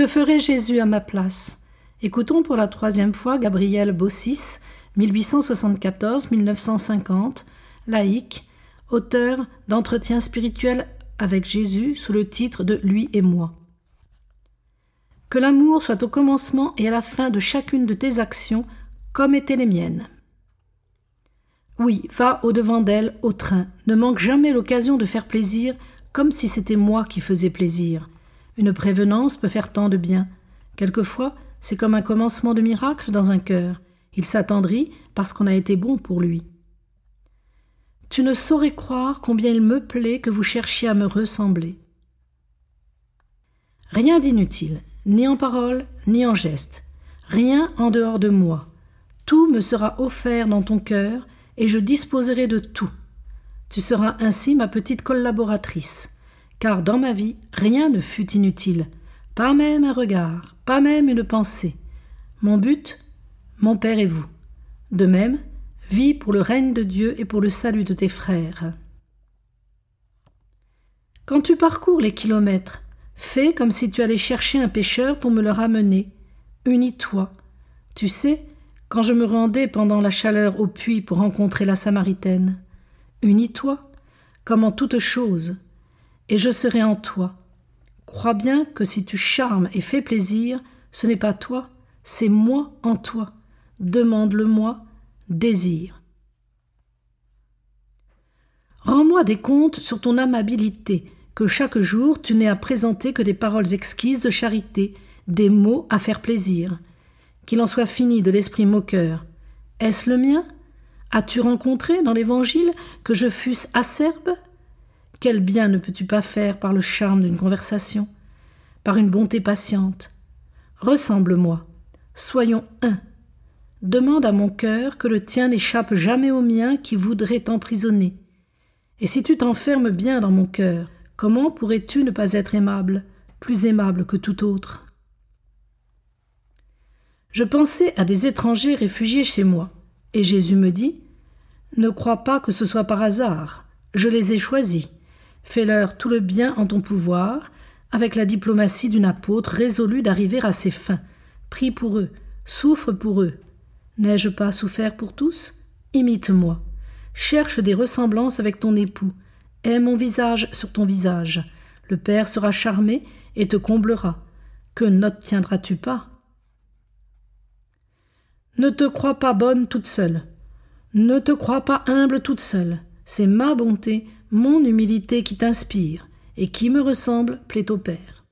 Que ferait Jésus à ma place? Écoutons pour la troisième fois Gabriel Bossis, 1874-1950, laïque, auteur d'Entretien spirituel avec Jésus sous le titre de Lui et moi. Que l'amour soit au commencement et à la fin de chacune de tes actions, comme étaient les miennes. Oui, va au-devant d'elle, au train. Ne manque jamais l'occasion de faire plaisir, comme si c'était moi qui faisais plaisir. Une prévenance peut faire tant de bien. Quelquefois, c'est comme un commencement de miracle dans un cœur. Il s'attendrit parce qu'on a été bon pour lui. Tu ne saurais croire combien il me plaît que vous cherchiez à me ressembler. Rien d'inutile, ni en parole, ni en geste. Rien en dehors de moi. Tout me sera offert dans ton cœur, et je disposerai de tout. Tu seras ainsi ma petite collaboratrice, car dans ma vie rien ne fut inutile, pas même un regard, pas même une pensée. Mon but, mon Père et vous. De même, vis pour le règne de Dieu et pour le salut de tes frères. Quand tu parcours les kilomètres, fais comme si tu allais chercher un pêcheur pour me le ramener. Unis-toi. Tu sais, quand je me rendais pendant la chaleur au puits pour rencontrer la Samaritaine. Unis-toi, comme en toute chose, et je serai en toi. Crois bien que si tu charmes et fais plaisir, ce n'est pas toi, c'est moi en toi. Demande-le-moi, désire. Rends-moi des comptes sur ton amabilité, que chaque jour tu n'aies à présenter que des paroles exquises de charité, des mots à faire plaisir qu'il en soit fini de l'esprit moqueur. Est-ce le mien? As-tu rencontré dans l'Évangile que je fusse acerbe? Quel bien ne peux-tu pas faire par le charme d'une conversation, par une bonté patiente? Ressemble-moi, soyons un. Demande à mon cœur que le tien n'échappe jamais au mien qui voudrait t'emprisonner. Et si tu t'enfermes bien dans mon cœur, comment pourrais-tu ne pas être aimable, plus aimable que tout autre? Je pensais à des étrangers réfugiés chez moi, et Jésus me dit Ne crois pas que ce soit par hasard, je les ai choisis. Fais-leur tout le bien en ton pouvoir, avec la diplomatie d'une apôtre résolue d'arriver à ses fins. Prie pour eux, souffre pour eux. N'ai-je pas souffert pour tous? Imite-moi. Cherche des ressemblances avec ton époux. Aie mon visage sur ton visage. Le Père sera charmé et te comblera. Que n'obtiendras-tu pas? Ne te crois pas bonne toute seule. Ne te crois pas humble toute seule. C'est ma bonté, mon humilité qui t'inspire, et qui me ressemble plaît au Père.